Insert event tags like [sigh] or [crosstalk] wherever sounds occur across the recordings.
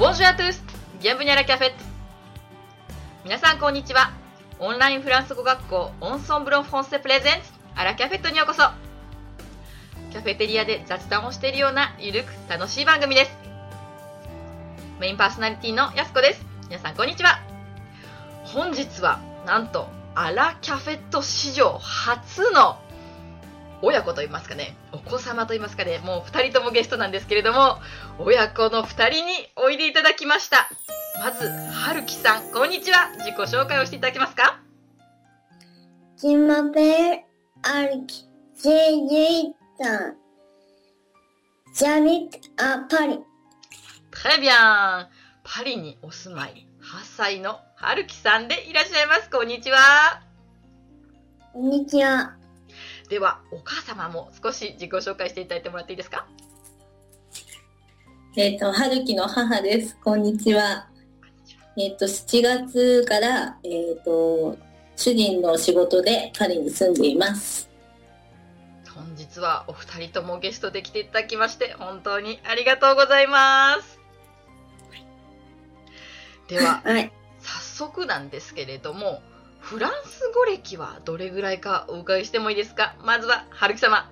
Bonjour à tous! Bienvenue à la cafette! 皆さんこんにちは。オンラインフランス語学校オンソンブロンフランセプレゼンツアラキャフェットにようこそキャフェテリアで雑談をしているようなゆるく楽しい番組です。メインパーソナリティのやすこです。皆さんこんにちは。本日はなんとアラキャフェット史上初の親子と言いますかね、お子様と言いますかね、もう二人ともゲストなんですけれども、親子の二人においでいただきました。まず、はるきさん、こんにちは。自己紹介をしていただけますか？Je m'appelle Alki. J'ai 8 ans. J'habite à Paris. Très bien. パリにお住まい、8歳のはるきさんでいらっしゃいます。こんにちは。こんにちは。では、お母様も少し自己紹介していただいてもらっていいですか？えっ、と、春樹の母です。こんにちは。えっ、と、7月から、えっ、と、主人の仕事でパリに住んでいます。本日はお二人ともゲストで来ていただきまして、本当にありがとうございます。では、はい。早速なんですけれども、フランス語歴はどれぐらいかお伺いしてもいいですか？まずは、春樹様。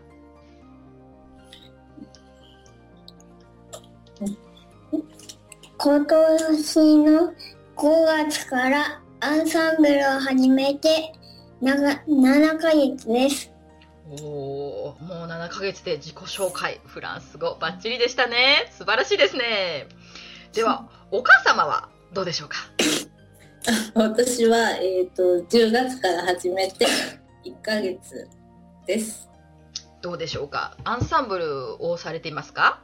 今年の5月からアンサンブルを始めて長7ヶ月です。おー、もう7ヶ月で自己紹介、フランス語バッチリでしたね。素晴らしいですね。では、お母様はどうでしょうか？[laughs] 私は、えっ、と、10月から始めて1ヶ月です。どうでしょうか？アンサンブルをされていますか？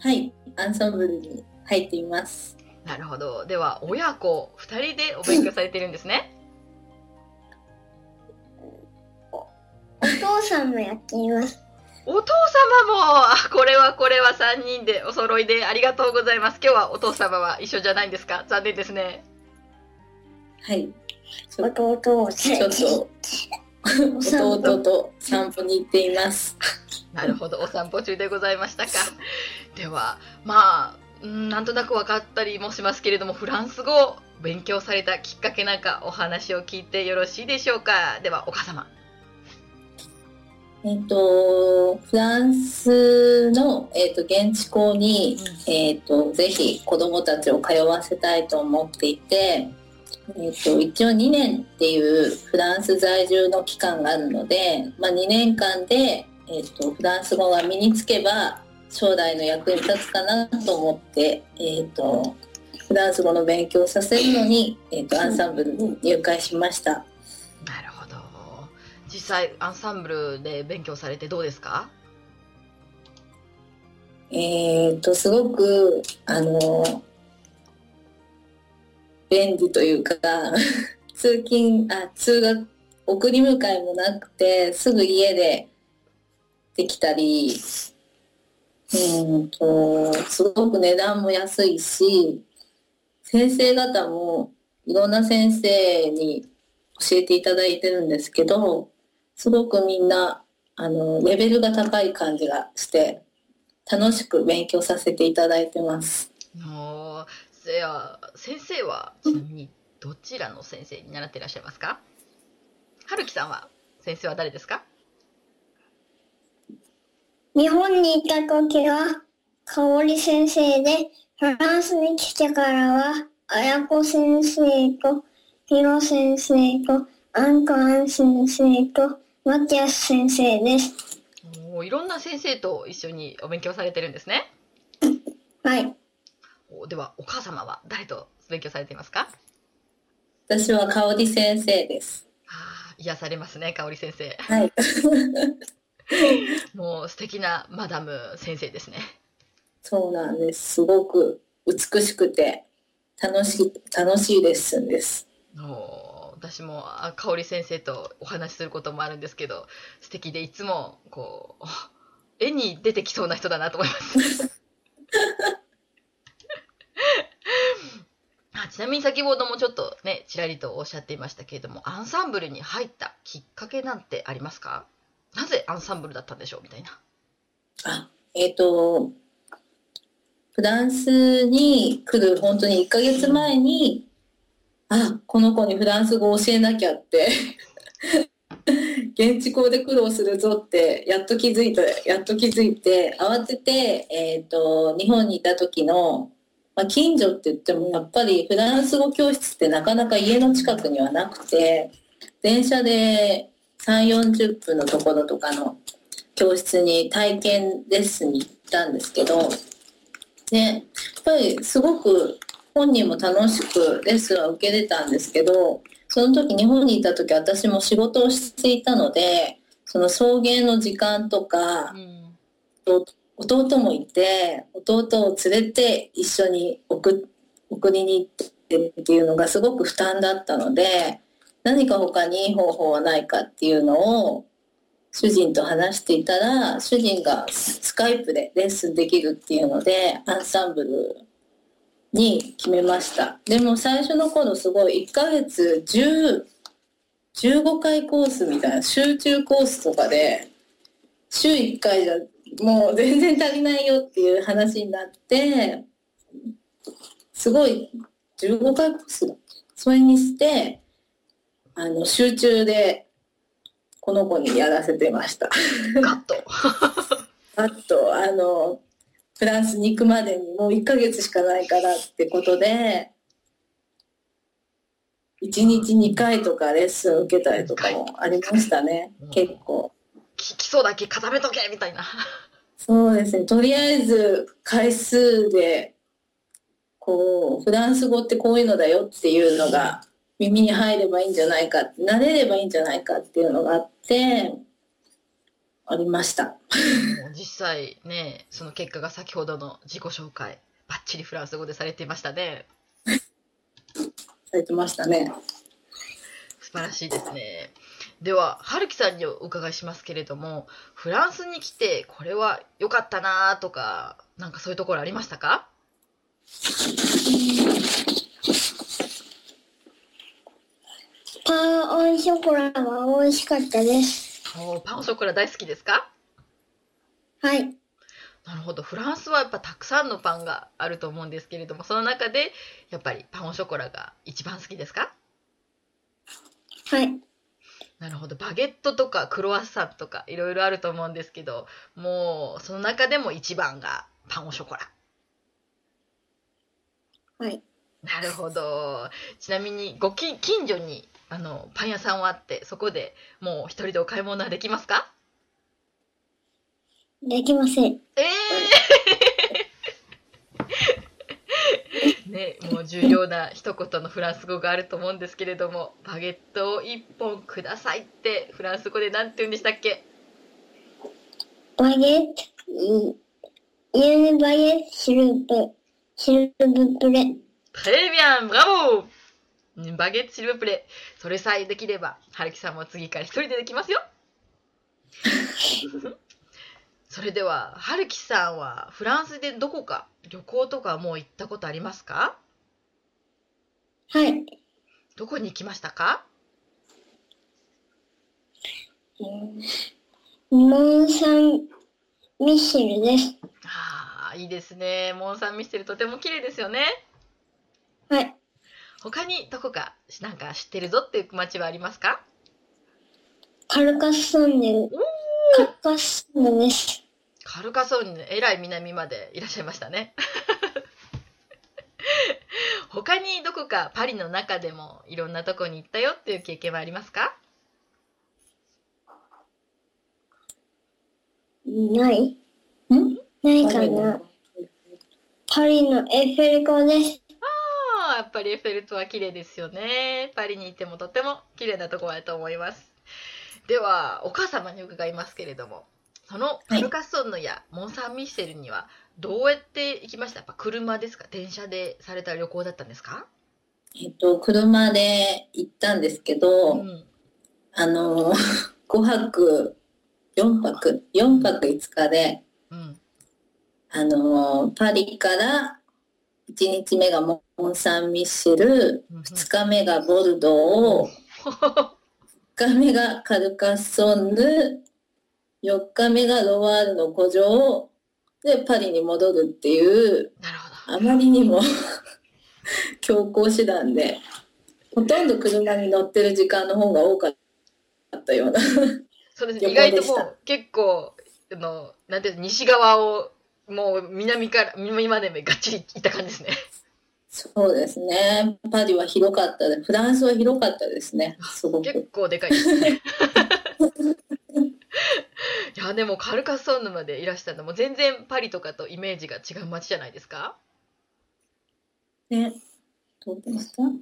はい。アンサンブルに入っています。なるほど。では、親子2人でお勉強されているんですね？[laughs] お父さんもやっています。お父様も、あこれはこれは3人でお揃いでありがとうございます。今日はお父様は一緒じゃないんですか？残念ですね。はい。ちょ弟をちょっと、弟と散歩に行っています。[laughs] なるほど、お散歩中でございましたか。では、まあ、うんなんとなく分かったりもしますけれども、フランス語を勉強されたきっかけなんかお話を聞いてよろしいでしょうかでは、お母様。えっ、と、フランスの、えっと現地校に、えっ、と、ぜひ子供たちを通わせたいと思っていて、えっ、と、一応2年っていうフランス在住の期間があるので、まあ2年間で、えっ、と、フランス語が身につけば、将来の役に立つかなと思って、えっ、と、フランス語の勉強をさせるのに、えっ、と、アンサンブルに入会しました。なるほど。実際、アンサンブルで勉強されてどうですか？えっ、と、すごく、あの、便利というか、[laughs] 通勤、あ、通学、送り迎えもなくて、すぐ家でできたり、うんと、すごく値段も安いし、先生方もいろんな先生に教えていただいてるんですけど、すごくみんな、あの、レベルが高い感じがして、楽しく勉強させていただいてます。もう、せや、先生は、ちなみに、どちらの先生に習っていらっしゃいますか？はるきさんは、先生は誰ですか？日本にいた時は、香織先生で、フランスに来てからは、綾子先生と、ヒロ先生と、アンカン先生と、マティアス先生です。もういろんな先生と一緒にお勉強されてるんですね。はい。おでは、お母様は誰と勉強されていますか？私は香織先生です。ああ、癒されますね、香織先生。はい。[laughs] もう素敵なマダム先生ですね。そうなんです。すごく美しくて楽しい、楽しいレッスンです。もう私もあ香織先生とお話しすることもあるんですけど、素敵でいつも、こう、[laughs] 絵に出てきそうな人だなと思います。[laughs] あちなみに先ほどもちょっとね、ちらりとおっしゃっていましたけれども、アンサンブルに入ったきっかけなんてありますか？なぜアンサンブルだったんでしょうみたいな。あ、えっ、と、フランスに来る本当に1ヶ月前に、あ、この子にフランス語を教えなきゃって [laughs] 現地校で苦労するぞってやっと気づいてやっと気づいて慌てて、えーと、日本にいた時の、まあ、近所って言ってもやっぱりフランス語教室ってなかなか家の近くにはなくて電車で3 4 0分のところとかの教室に体験レッスンに行ったんですけどでやっぱりすごく本人も楽しくレッスンは受けれたんですけどその時日本にいた時私も仕事をしていたのでその送迎の時間とか、うん、弟もいて弟を連れて一緒に送送りに行ってっていうのがすごく負担だったので何か他にいい方法はないかっていうのを主人と話していたら主人がスカイプでレッスンできるっていうのでアンサンブルに決めました。でも最初の頃すごい1ヶ月10、15回コースみたいな集中コースとかで週1回じゃもう全然足りないよっていう話になってすごい15回コースそれにしてあの集中でこの子にやらせてました。ガッと。[laughs] ガッとあのフランスに行くまでにもう1ヶ月しかないからってことで、1日2回とかレッスン受けたりとかもありましたね、結構。基礎だけ固めとけみたいな。そうですね、とりあえず回数で、こう、フランス語ってこういうのだよっていうのが耳に入ればいいんじゃないか、慣れればいいんじゃないかっていうのがあって、ありました。実際ね、その結果が先ほどの自己紹介、ばっちりフランス語でされていましたね。[laughs] されてましたね。素晴らしいですね。では、春樹さんにお伺いしますけれども、フランスに来てこれは良かったなとか、なんかそういうところありましたか？パンオンショコラは美味しかったです。おパンショコラ大好きですか？はい。なるほど。フランスはやっぱたくさんのパンがあると思うんですけれども、その中でやっぱりパンオショコラが一番好きですか？はい。なるほど。バゲットとかクロワッサンとかいろいろあると思うんですけど、もうその中でも一番がパンオショコラ。はい。なるほど。ちなみにご近所にあのパン屋さんはあってそこでもう一人でお買い物はできますか？できませんええー、ねもう重要な一言のフランス語があると思うんですけれどもバゲットを一本くださいってフランス語で何て言うんでしたっけ？バゲットユニバゲットシルブシルブプレ。Très bien, bravo バゲットシルブプレ。それさえできれば春樹さんも次から一人でできますよ [laughs] それでは春樹さんはフランスでどこか旅行とかもう行ったことありますか？はい。どこに行きましたか？モン・サン・ミッシェルです。ああいいですね。モン・サン・ミッシェルとても綺麗ですよね。はい。他にどこかなんか知ってるぞっていう街はありますか？カルカソンヌカルカソンヌですカルカソンヌえらい南までいらっしゃいましたね。[laughs] 他にどこかパリの中でもいろんなとこに行ったよっていう経験はありますか？ない。ん？ないかな。パリのエッフェル塔です。やっぱりエッフェル塔は綺麗ですよね。パリにいてもとても綺麗なところだと思います。では、お母様に伺いますけれども、そのカルカッソンヌやモン・サン・ミッシェルにはどうやって行きました？やっぱ車ですか？電車でされた旅行だったんですか？えっと、車で行ったんですけど、うん、あの、[laughs] 5泊、4泊、4泊5日で、うん、あの、パリから1日目がモン・サン・ミッシェル、2日目がボルドー、[laughs] 3日目がカルカッソンヌ、4日目がロワールの古城、でパリに戻るっていう。あまりにも強行手段でほとんど車に乗ってる時間の方が多かったようなそうです意外ともう結構、あの、なんていうの西側を、もう南から、南までがっちり行った感じですね。そうですねパリは広かったでフランスは広かったですねすご結く構でかいですね。[laughs] いや、でもカルカッソンヌまでいらしたの。も全然パリとかとイメージが違う街じゃないですか？ね。どうですかね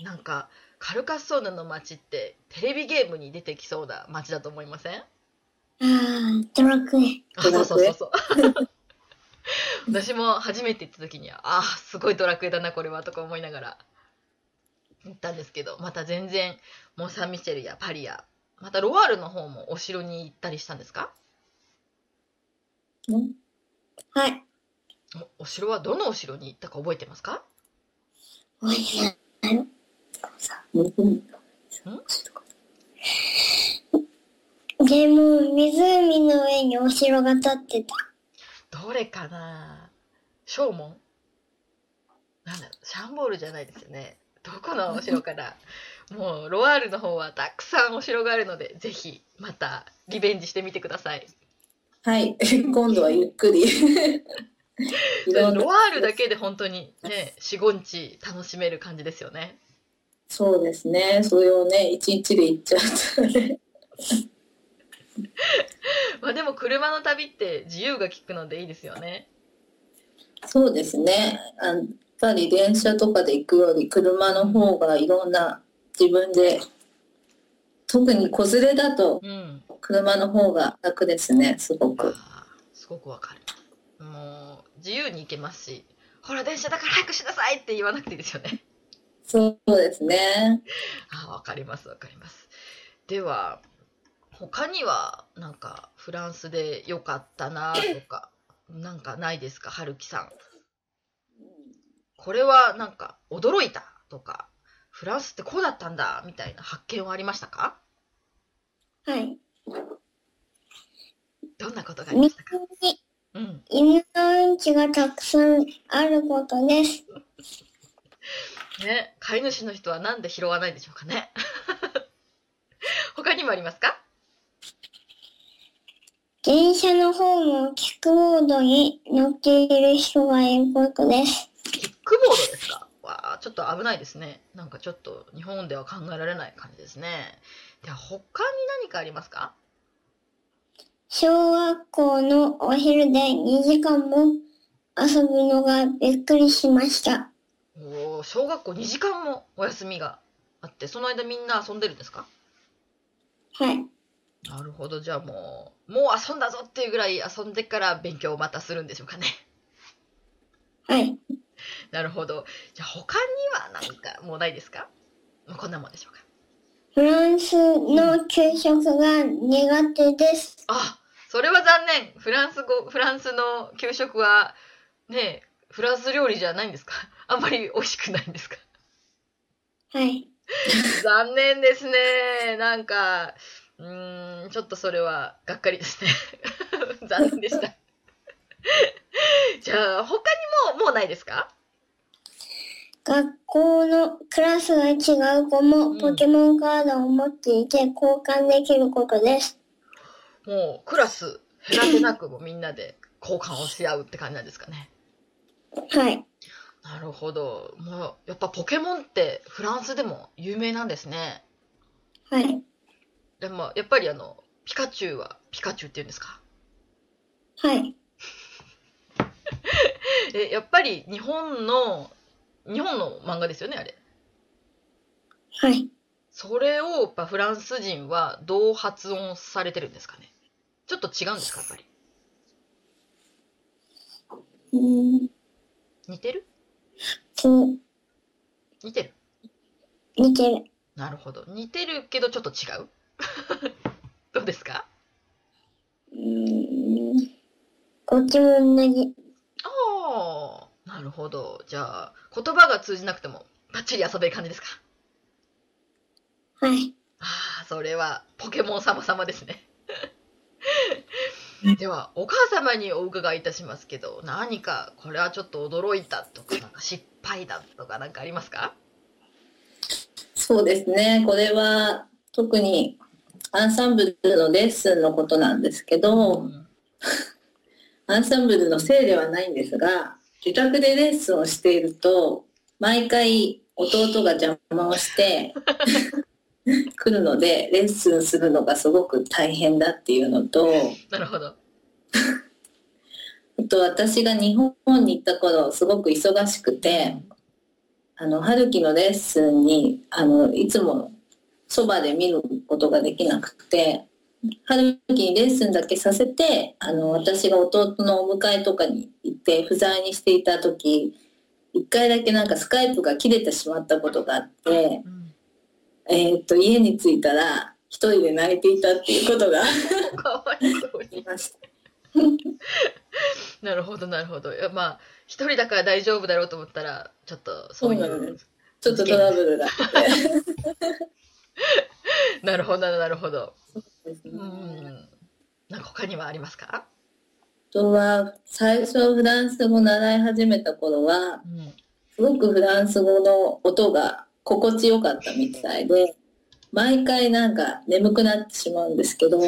えなんかカルカッソンヌの街ってテレビゲームに出てきそうな街だと思いません？ああ、ドラクエ。あそうそうそうそう。[laughs] 私も初めて行った時にはああすごいドラクエだなこれはとか思いながら行ったんですけどまた全然モン・サン・ミシェルやパリやまたロワールの方もお城に行ったりしたんですか？ねはい。おお城はどのお城に行ったか覚えてますか？おでも、湖の上にお城が建ってた。どれかな？正門なんだろうシャンボールじゃないですよね。どこのお城かな？もうロワールの方はたくさんお城があるのでぜひまたリベンジしてみてください。はい。[laughs] 今度はゆっくり。[laughs] ロワールだけで本当にね45日楽しめる感じですよね。そうですね。それをね一日で行っちゃったらね。[laughs] まあでも車の旅って自由が利くのでいいですよね。そうですね。あやっぱり電車とかで行くより車の方がいろんな自分で特に子連れだとうん。車の方が楽ですねすごく。すごくわかる。もう自由に行けますしほら電車だから早くしなさいって言わなくていいですよね。そうですね。[laughs] あわかりますわかります。では他にはなんかフランスで良かったなとかなんかないですか？春樹さん。これはなんか驚いたとかフランスってこうだったんだみたいな発見はありましたか？はい。どんなことがありましたか？うん犬のうんちがたくさんあることです。ね飼い主の人はなんで拾わないんでしょうかね他にもありますか？電車のホームをキックボードに乗っている人がいることです。キックボードですか？わあちょっと危ないですね。なんかちょっと日本では考えられない感じですね。では他に何かありますか？小学校のお昼で2時間も遊ぶのがびっくりしました。おー小学校2時間もお休みがあって、その間みんな遊んでるんですか？はい。なるほど。じゃあもう、もう遊んだぞっていうぐらい遊んでから勉強をまたするんでしょうかね。はい。なるほど。じゃあ他には何かもうないですか？もうこんなもんでしょうか。フランスの給食が苦手です。あ、それは残念。フランス語、フランスの給食は、ねえ、フランス料理じゃないんですか？あんまり美味しくないんですか？はい。[laughs] 残念ですね。なんか、うーん、ちょっとそれはがっかりですね。[laughs] 残念でした。[laughs] じゃあ、他にも、もうないですか？学校のクラスが違う子もポケモンカードを持っていて交換できることです。もう、クラス、隔てなくもうみんなで [laughs] 交換をし合うって感じなんですかね。はい。なるほど。もう、やっぱポケモンってフランスでも有名なんですね。はい。でも、やっぱりあの、ピカチュウはピカチュウって言うんですか？はい。[laughs] え、やっぱり日本の、日本の漫画ですよね、あれ。はい。それをやっぱフランス人はどう発音されてるんですかね？ちょっと違うんですか、やっぱり？うーん似てる？と、似てる？似てる。なるほど。似てるけどちょっと違う？[laughs] どうですか？うーん。こっちも同じ。なるほど。じゃあ、言葉が通じなくてもバッチリ遊べる感じですか？はい。ああ、それはポケモン様々ですね。では、お母様にお伺いいたしますけど、何かこれはちょっと驚いたとか、なんか失敗だとかなんかありますか？そうですね。これは特にアンサンブルのレッスンのことなんですけど、うん [laughs] アンサンブルのせいではないんですが、自宅でレッスンをしていると、毎回弟が邪魔をして [laughs] 来るので、レッスンするのがすごく大変だっていうのと、なるほど。[laughs] あと私が日本に行った頃、すごく忙しくて、あの、春樹のレッスンに、あの、いつもそばで見ることができなくて、春樹にレッスンだけさせて、あの、私が弟のお迎えとかに行って不在にしていた時、一回だけなんかスカイプが切れてしまったことがあって、うんえーっと、家に着いたら一人で泣いていたっていうことがあ [laughs] かわいそうに。[laughs] なるほど、なるほど。いやまあ、一人だから大丈夫だろうと思ったら、ちょっとそういそうなんうで。ちょっとトラブルがあって。[laughs] なるほど、なるほど。うん。なんか他にはありますか？あとは最初フランス語習い始めた頃はうん。すごくフランス語の音が心地よかったみたいで毎回なんか眠くなってしまうんですけど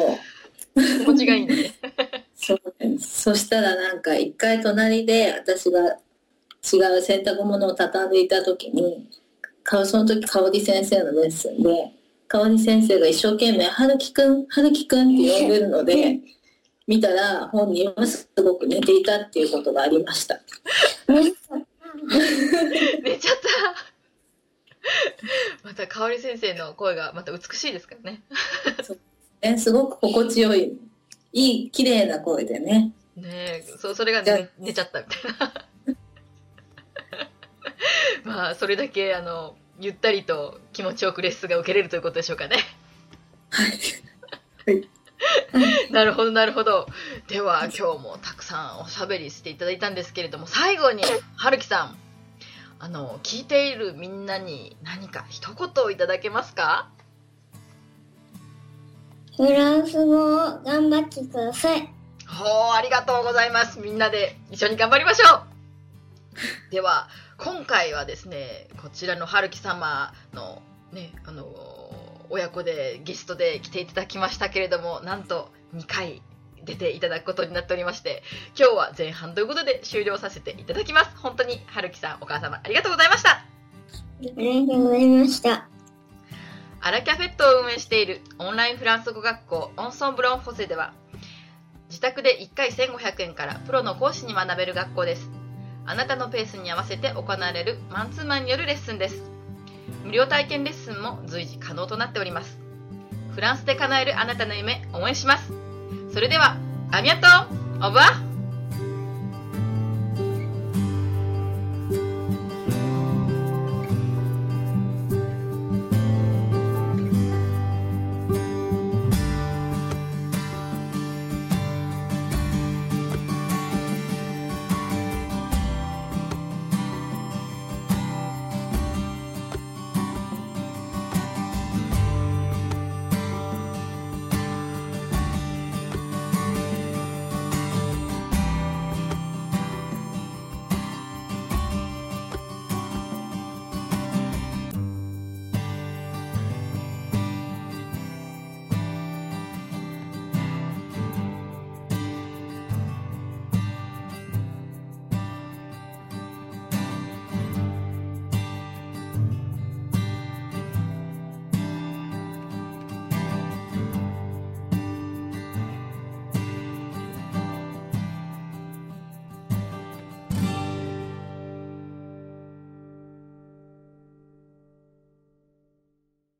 がいいね。[laughs] そうそしたらなんか一回隣で私が違う洗濯物を畳んでいた時にかその時香織先生のレッスンで香織先生が一生懸命「春樹くん春樹くん」って呼んでるので [laughs] 見たら本人はすごく寝ていたっていうことがありました。[laughs] 寝ちゃった。[laughs] また、香織先生の声がまた美しいですからね。ね、すごく心地よいいい綺麗な声でねねえ、そそれが、ね、寝ちゃったみたいな。[laughs] まあ、それだけ、あの、ゆったりと気持ちよくレッスンが受けれるということでしょうかね。なるほど、なるほど。では、今日もたくさんおしゃべりしていただいたんですけれども、最後に、はるきさん、あの、聞いているみんなに何か一言いただけますか？フランス語を頑張ってください。ほう、ありがとうございます。みんなで一緒に頑張りましょう。[laughs] では、今回はですね、こちらの春樹様のね、あのー親子でゲストで来ていただきましたけれども、なんと2回出ていただくことになっておりまして、今日は前半ということで終了させていただきます。本当に春樹さん、お母様ありがとうございました。ありがとうございました。アラキャフェットを運営しているオンラインフランス語学校オンソンブロンフォセでは自宅で1回1500円からプロの講師に学べる学校ですあなたのペースに合わせて行われるマンツーマンによるレッスンです無料体験レッスンも随時可能となっております。フランスで叶えるあなたの夢応援します。それではアミアトオブワ